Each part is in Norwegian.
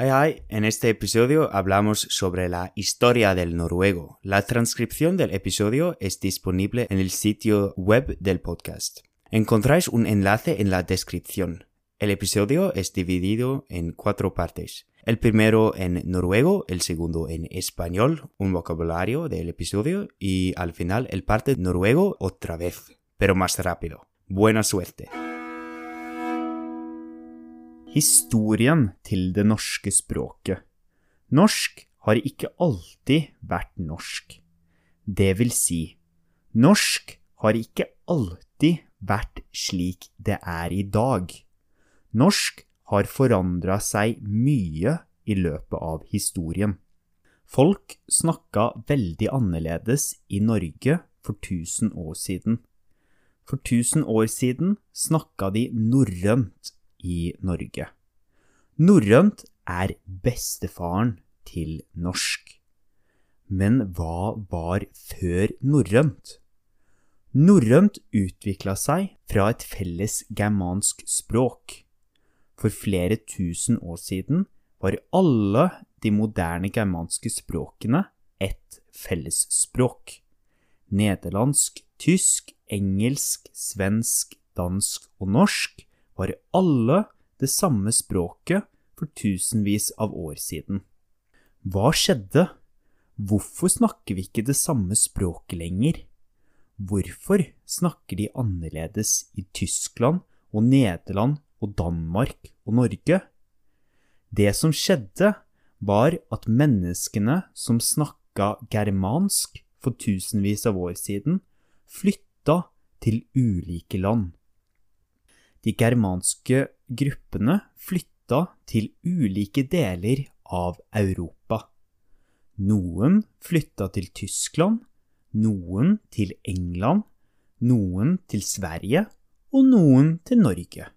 Hi, hi. En este episodio hablamos sobre la historia del noruego. La transcripción del episodio es disponible en el sitio web del podcast. Encontráis un enlace en la descripción. El episodio es dividido en cuatro partes. El primero en noruego, el segundo en español, un vocabulario del episodio y al final el parte noruego otra vez, pero más rápido. Buena suerte. Historien til det norske språket. Norsk har ikke alltid vært norsk. Det vil si, norsk har ikke alltid vært slik det er i dag. Norsk har forandra seg mye i løpet av historien. Folk snakka veldig annerledes i Norge for 1000 år siden. For 1000 år siden snakka de norrønt i Norge. Norrønt er bestefaren til norsk. Men hva var før norrønt? Norrønt utvikla seg fra et felles germansk språk. For flere tusen år siden var alle de moderne germanske språkene ett fellesspråk. Nederlandsk, tysk, engelsk, svensk, dansk og norsk var alle det samme språket for tusenvis av år siden. Hva skjedde? Hvorfor snakker vi ikke det samme språket lenger? Hvorfor snakker de annerledes i Tyskland og Nederland og Danmark og Norge? Det som skjedde, var at menneskene som snakka germansk for tusenvis av år siden, flytta til ulike land. De germanske gruppene flytta til ulike deler av Europa. Noen flytta til Tyskland, noen til England, noen til Sverige og noen til Norge.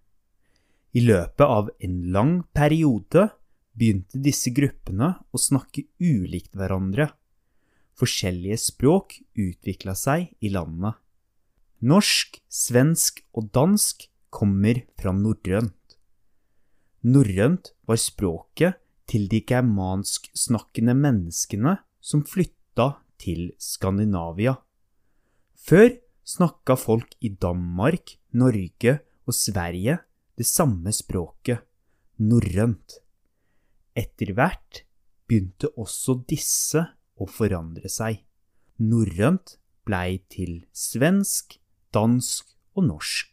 I løpet av en lang periode begynte disse gruppene å snakke ulikt hverandre. Forskjellige språk utvikla seg i landet. Norsk, svensk og dansk kommer fra norrønt. Norrønt var språket til de germansksnakkende menneskene som flytta til Skandinavia. Før snakka folk i Danmark, Norge og Sverige det samme språket, norrønt. Etter hvert begynte også disse å forandre seg. Norrønt blei til svensk, dansk og norsk.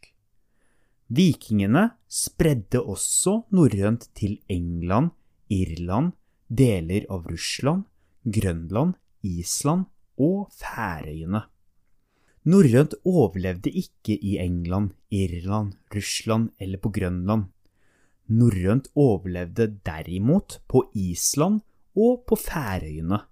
Vikingene spredde også norrønt til England, Irland, deler av Russland, Grønland, Island og Færøyene. Norrønt overlevde ikke i England, Irland, Russland eller på Grønland. Norrønt overlevde derimot på Island og på Færøyene.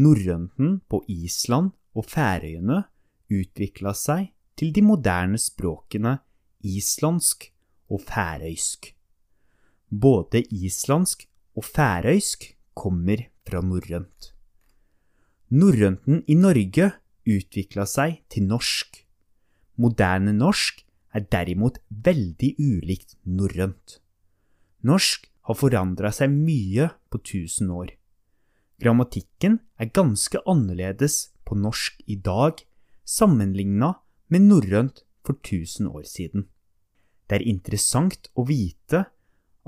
Norrønten på Island og Færøyene utvikla seg til de moderne språkene islandsk og færøysk. Både islandsk og færøysk kommer fra norrønt. Norrønten i Norge utvikla seg til norsk. Moderne norsk er derimot veldig ulikt norrønt. Norsk har forandra seg mye på tusen år. Grammatikken er ganske annerledes på norsk i dag sammenligna med norrønt for 1000 år siden. Det er interessant å vite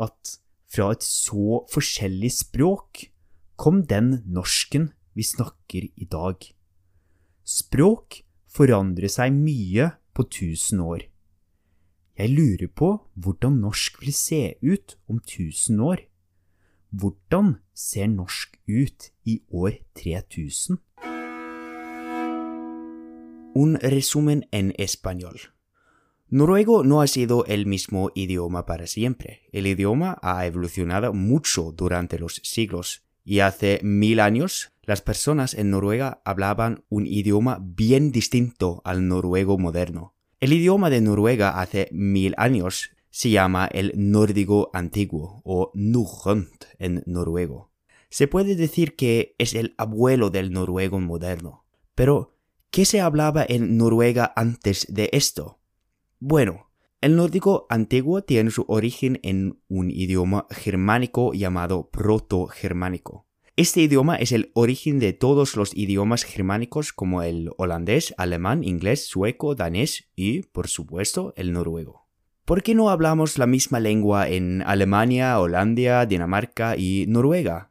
at fra et så forskjellig språk kom den norsken vi snakker i dag. Språk forandrer seg mye på 1000 år. Jeg lurer på hvordan norsk vil se ut om 1000 år. Hvordan ser norsk ut i år 3000? Un resumen en español. Noruego no ha sido el mismo idioma para siempre. El idioma ha evolucionado mucho durante los siglos y hace mil años las personas en Noruega hablaban un idioma bien distinto al noruego moderno. El idioma de Noruega hace mil años se llama el nórdico antiguo o norrønt en noruego. Se puede decir que es el abuelo del noruego moderno. Pero, ¿qué se hablaba en Noruega antes de esto? Bueno, El nórdico antiguo tiene su origen en un idioma germánico llamado proto-germánico. Este idioma es el origen de todos los idiomas germánicos como el holandés, alemán, inglés, sueco, danés y, por supuesto, el noruego. ¿Por qué no hablamos la misma lengua en Alemania, Holanda, Dinamarca y Noruega?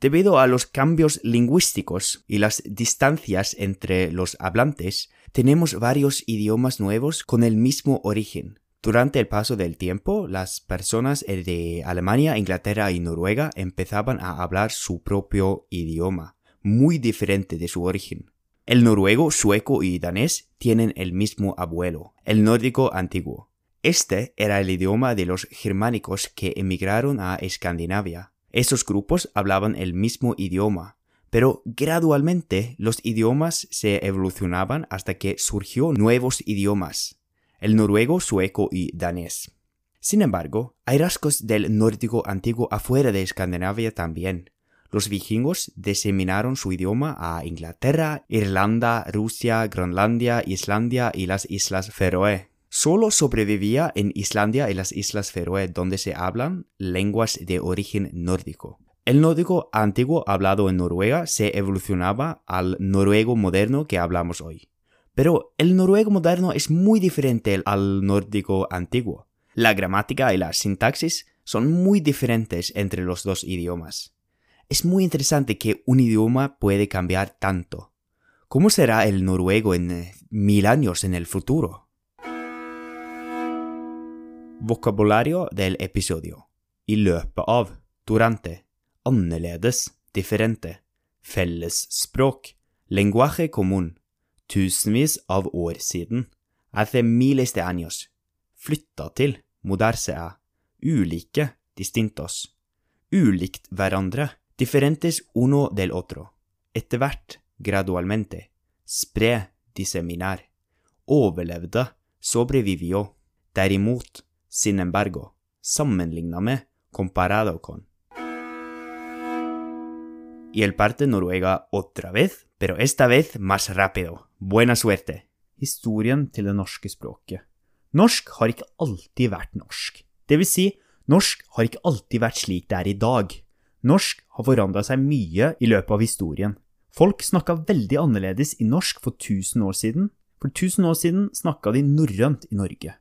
Debido a los cambios lingüísticos y las distancias entre los hablantes, tenemos varios idiomas nuevos con el mismo origen. Durante el paso del tiempo, las personas de Alemania, Inglaterra y Noruega empezaban a hablar su propio idioma, muy diferente de su origen. El noruego, sueco y danés tienen el mismo abuelo, el nórdico antiguo. Este era el idioma de los germánicos que emigraron a Escandinavia. Esos grupos hablaban el mismo idioma, pero gradualmente los idiomas se evolucionaban hasta que surgió nuevos idiomas, el noruego, sueco y danés. Sin embargo, hay rasgos del nórdico antiguo afuera de Escandinavia también. Los vikingos diseminaron su idioma a Inglaterra, Irlanda, Rusia, Groenlandia, Islandia y las Islas Feroe. Solo sobrevivía en Islandia y las Islas Feroe donde se hablan lenguas de origen nórdico. El nórdico antiguo hablado en Noruega se evolucionaba al noruego moderno que hablamos hoy. Pero el noruego moderno es muy diferente al nórdico antiguo. La gramática y la sintaxis son muy diferentes entre los dos idiomas. Es muy interesante que un idioma puede cambiar tanto. ¿Cómo será el noruego en eh, mil años en el futuro? Vocabulario del episodio. I løpet av, durante annerledes, differente, fellesspråk, lenguaje común, tusenvis av år siden, hace miles de años, flytta til, mudarse a, ulike, distintos, ulikt hverandre, differentes uno del otro, etter hvert, gradualmente, spre, disseminar, overlevde, sobrevivió, derimot, sin embargo, sammenligna med, comparado con y el parte Noruega otra vez, pero esta vez más rápido. Buena suerte! Historien til det norske språket. Norsk har ikke alltid vært norsk. Det vil si, norsk har ikke alltid vært slik det er i dag. Norsk har forandra seg mye i løpet av historien. Folk snakka veldig annerledes i norsk for 1000 år siden. For 1000 år siden snakka de norrønt i Norge.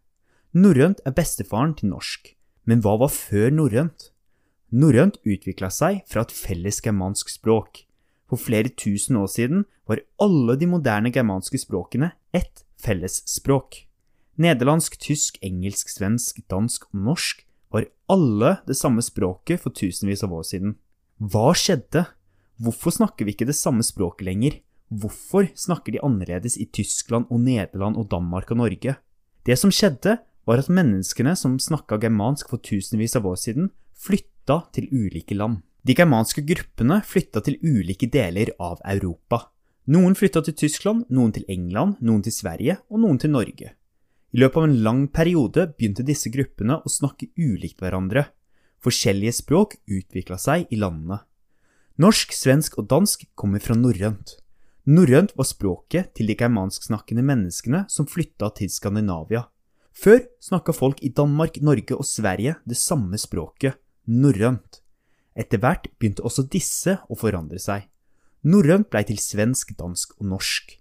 Norrønt er bestefaren til norsk. Men hva var før norrønt? Norrønt utvikla seg fra et felles germansk språk. For flere tusen år siden var alle de moderne germanske språkene ett felles språk. Nederlandsk, tysk, engelsk, svensk, dansk og norsk var alle det samme språket for tusenvis av år siden. Hva skjedde? Hvorfor snakker vi ikke det samme språket lenger? Hvorfor snakker de annerledes i Tyskland og Nederland og Danmark og Norge? Det som skjedde, var at menneskene som snakka germansk for tusenvis av år siden, flytta til ulike land. De germanske gruppene flytta til ulike deler av Europa. Noen flytta til Tyskland, noen til England, noen til Sverige og noen til Norge. I løpet av en lang periode begynte disse gruppene å snakke ulikt hverandre. Forskjellige språk utvikla seg i landene. Norsk, svensk og dansk kommer fra norrønt. Norrønt var språket til de germansksnakkende menneskene som flytta til Skandinavia. Før snakka folk i Danmark, Norge og Sverige det samme språket, norrønt. Etter hvert begynte også disse å forandre seg. Norrønt blei til svensk, dansk og norsk.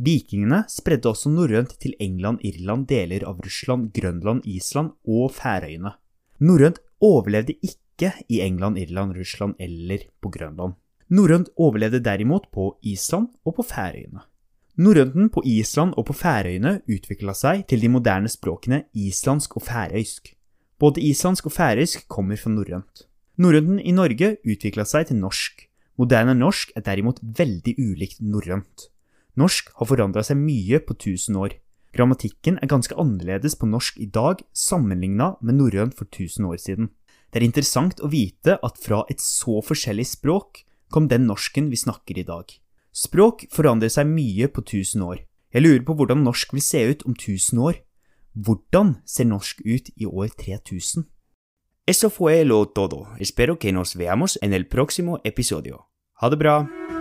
Vikingene spredde også norrønt til England, Irland, deler av Russland, Grønland, Island og Færøyene. Norrønt overlevde ikke i England, Irland, Russland eller på Grønland. Norrønt overlevde derimot på Island og på Færøyene. Norrønten på Island og på Færøyene utvikla seg til de moderne språkene islandsk og færøysk. Både islandsk og færøysk kommer fra norrønt. Norrønten i Norge utvikla seg til norsk. Moderne norsk er derimot veldig ulikt norrønt. Norsk har forandra seg mye på 1000 år. Grammatikken er ganske annerledes på norsk i dag sammenligna med norrønt for 1000 år siden. Det er interessant å vite at fra et så forskjellig språk kom den norsken vi snakker i dag. Språk forandrer seg mye på 1000 år. Jeg lurer på hvordan norsk vil se ut om 1000 år. Hvordan ser norsk ut i år 3000? Eso fue lo todo. Espero que nos veamos en el próximo episodio. Ha det bra!